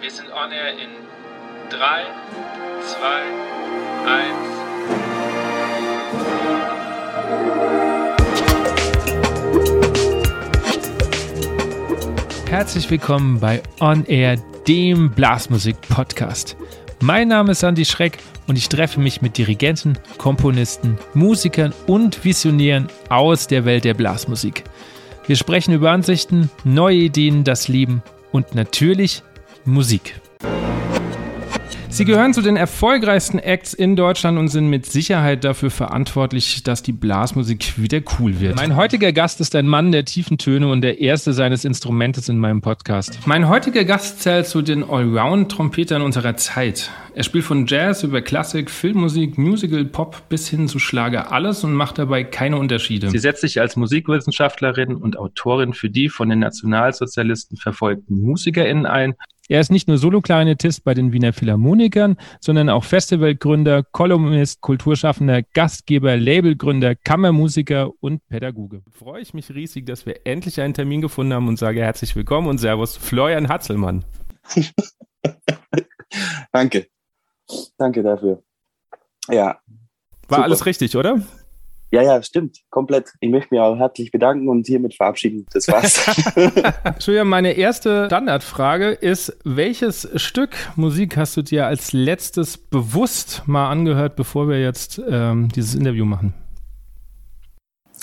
Wir sind on air in 3, 2, 1. Herzlich willkommen bei On Air, dem Blasmusik-Podcast. Mein Name ist Andy Schreck und ich treffe mich mit Dirigenten, Komponisten, Musikern und Visionären aus der Welt der Blasmusik. Wir sprechen über Ansichten, neue Ideen, das Leben und natürlich Musik. Sie gehören zu den erfolgreichsten Acts in Deutschland und sind mit Sicherheit dafür verantwortlich, dass die Blasmusik wieder cool wird. Mein heutiger Gast ist ein Mann der tiefen Töne und der erste seines Instrumentes in meinem Podcast. Mein heutiger Gast zählt zu den Allround-Trompetern unserer Zeit. Er spielt von Jazz über Klassik, Filmmusik, Musical, Pop bis hin zu Schlager alles und macht dabei keine Unterschiede. Sie setzt sich als Musikwissenschaftlerin und Autorin für die von den Nationalsozialisten verfolgten MusikerInnen ein er ist nicht nur Soloklarinettist bei den Wiener Philharmonikern, sondern auch Festivalgründer, Kolumnist, Kulturschaffender, Gastgeber, Labelgründer, Kammermusiker und Pädagoge. Freue ich mich riesig, dass wir endlich einen Termin gefunden haben und sage herzlich willkommen und Servus, Florian Hatzelmann. Danke. Danke dafür. Ja. War super. alles richtig, oder? Ja, ja, stimmt, komplett. Ich möchte mich auch herzlich bedanken und hiermit verabschieden. Das war's. Entschuldigung, meine erste Standardfrage ist, welches Stück Musik hast du dir als letztes bewusst mal angehört, bevor wir jetzt ähm, dieses Interview machen?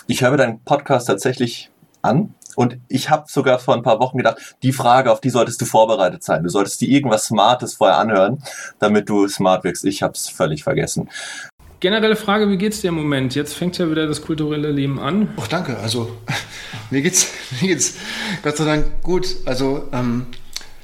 Ich höre deinen Podcast tatsächlich an und ich habe sogar vor ein paar Wochen gedacht, die Frage, auf die solltest du vorbereitet sein. Du solltest dir irgendwas Smartes vorher anhören, damit du smart wirkst. Ich habe es völlig vergessen. Generelle Frage, wie geht's dir im Moment? Jetzt fängt ja wieder das kulturelle Leben an. Ach, danke. Also, mir geht's, mir geht's Gott sei Dank gut. Also, ähm,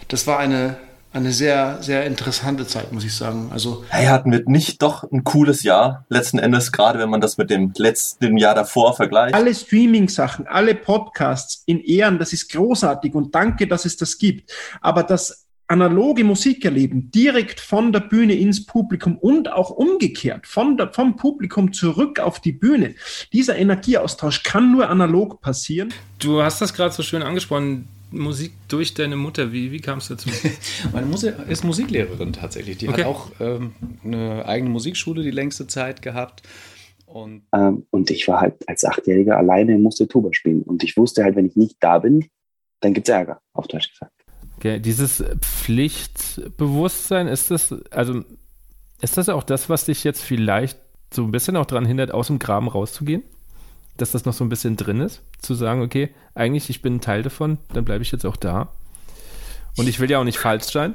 das war eine, eine sehr, sehr interessante Zeit, muss ich sagen. Also, hey, hatten wir nicht doch ein cooles Jahr, letzten Endes, gerade wenn man das mit dem letzten Jahr davor vergleicht? Alle Streaming-Sachen, alle Podcasts in Ehren, das ist großartig und danke, dass es das gibt. Aber das analoge Musik erleben, direkt von der Bühne ins Publikum und auch umgekehrt, von der, vom Publikum zurück auf die Bühne. Dieser Energieaustausch kann nur analog passieren. Du hast das gerade so schön angesprochen. Musik durch deine Mutter, wie, wie kam es dazu? Meine Mutter ist Musiklehrerin tatsächlich. Die okay. hat auch ähm, eine eigene Musikschule die längste Zeit gehabt. Und, ähm, und ich war halt als Achtjähriger alleine und musste Tuba spielen. Und ich wusste halt, wenn ich nicht da bin, dann gibt es Ärger, auf Deutsch gesagt. Okay, dieses Pflichtbewusstsein, ist das, also ist das auch das, was dich jetzt vielleicht so ein bisschen auch daran hindert, aus dem Graben rauszugehen? Dass das noch so ein bisschen drin ist? Zu sagen, okay, eigentlich, ich bin ein Teil davon, dann bleibe ich jetzt auch da. Und ich will ja auch nicht falsch sein.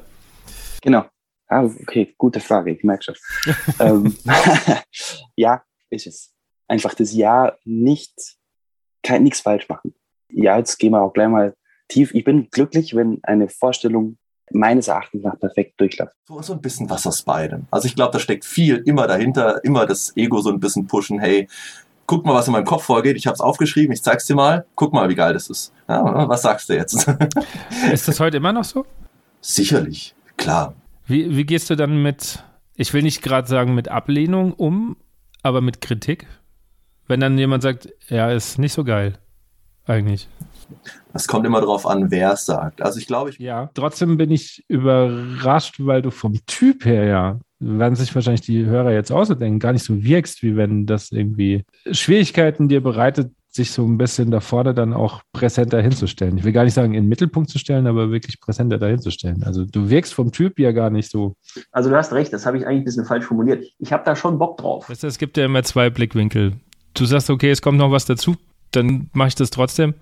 Genau. Ah, okay, gute Frage, ich merke schon. ähm, ja, ist es. Einfach das Ja nicht, kein nichts falsch machen. Ja, jetzt gehen wir auch gleich mal tief. Ich bin glücklich, wenn eine Vorstellung meines Erachtens nach perfekt durchläuft. So, so ein bisschen was aus beidem. Also ich glaube, da steckt viel immer dahinter, immer das Ego so ein bisschen pushen, hey, guck mal, was in meinem Kopf vorgeht, ich habe es aufgeschrieben, ich zeig's dir mal, guck mal, wie geil das ist. Ja, was sagst du jetzt? ist das heute immer noch so? Sicherlich, klar. Wie, wie gehst du dann mit, ich will nicht gerade sagen mit Ablehnung um, aber mit Kritik? Wenn dann jemand sagt, ja, ist nicht so geil, eigentlich. Es kommt immer darauf an, wer es sagt. Also ich glaube, ich. Ja, trotzdem bin ich überrascht, weil du vom Typ her ja, werden sich wahrscheinlich die Hörer jetzt ausdenken, gar nicht so wirkst, wie wenn das irgendwie Schwierigkeiten dir bereitet, sich so ein bisschen da vorne dann auch präsenter hinzustellen. Ich will gar nicht sagen, in den Mittelpunkt zu stellen, aber wirklich präsenter dahinzustellen. Also du wirkst vom Typ ja gar nicht so. Also du hast recht, das habe ich eigentlich ein bisschen falsch formuliert. Ich habe da schon Bock drauf. Weißt du, es gibt ja immer zwei Blickwinkel. Du sagst, okay, es kommt noch was dazu, dann mache ich das trotzdem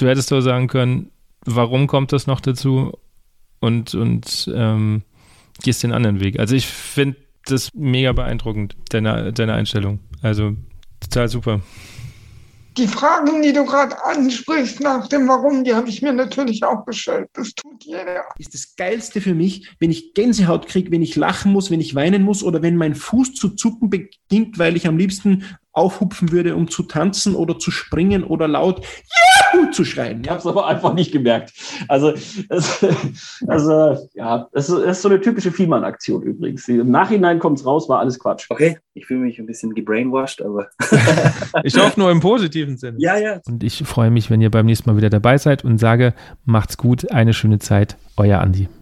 du hättest doch sagen können, warum kommt das noch dazu und, und ähm, gehst den anderen Weg. Also ich finde das mega beeindruckend, deine, deine Einstellung. Also total super. Die Fragen, die du gerade ansprichst nach dem Warum, die habe ich mir natürlich auch gestellt. Das tut jeder. Ist das Geilste für mich, wenn ich Gänsehaut kriege, wenn ich lachen muss, wenn ich weinen muss oder wenn mein Fuß zu zucken beginnt, weil ich am liebsten aufhupfen würde, um zu tanzen oder zu springen oder laut Juhu zu schreien. Ich habe es aber einfach nicht gemerkt. Also, es, also ja, es ist so eine typische Fiemann-Aktion übrigens. Im Nachhinein kommt es raus, war alles Quatsch. Okay, ich fühle mich ein bisschen gebrainwashed, aber. ich hoffe nur im positiven Sinne. Ja, ja. Und ich freue mich, wenn ihr beim nächsten Mal wieder dabei seid und sage, macht's gut, eine schöne Zeit, euer Andi.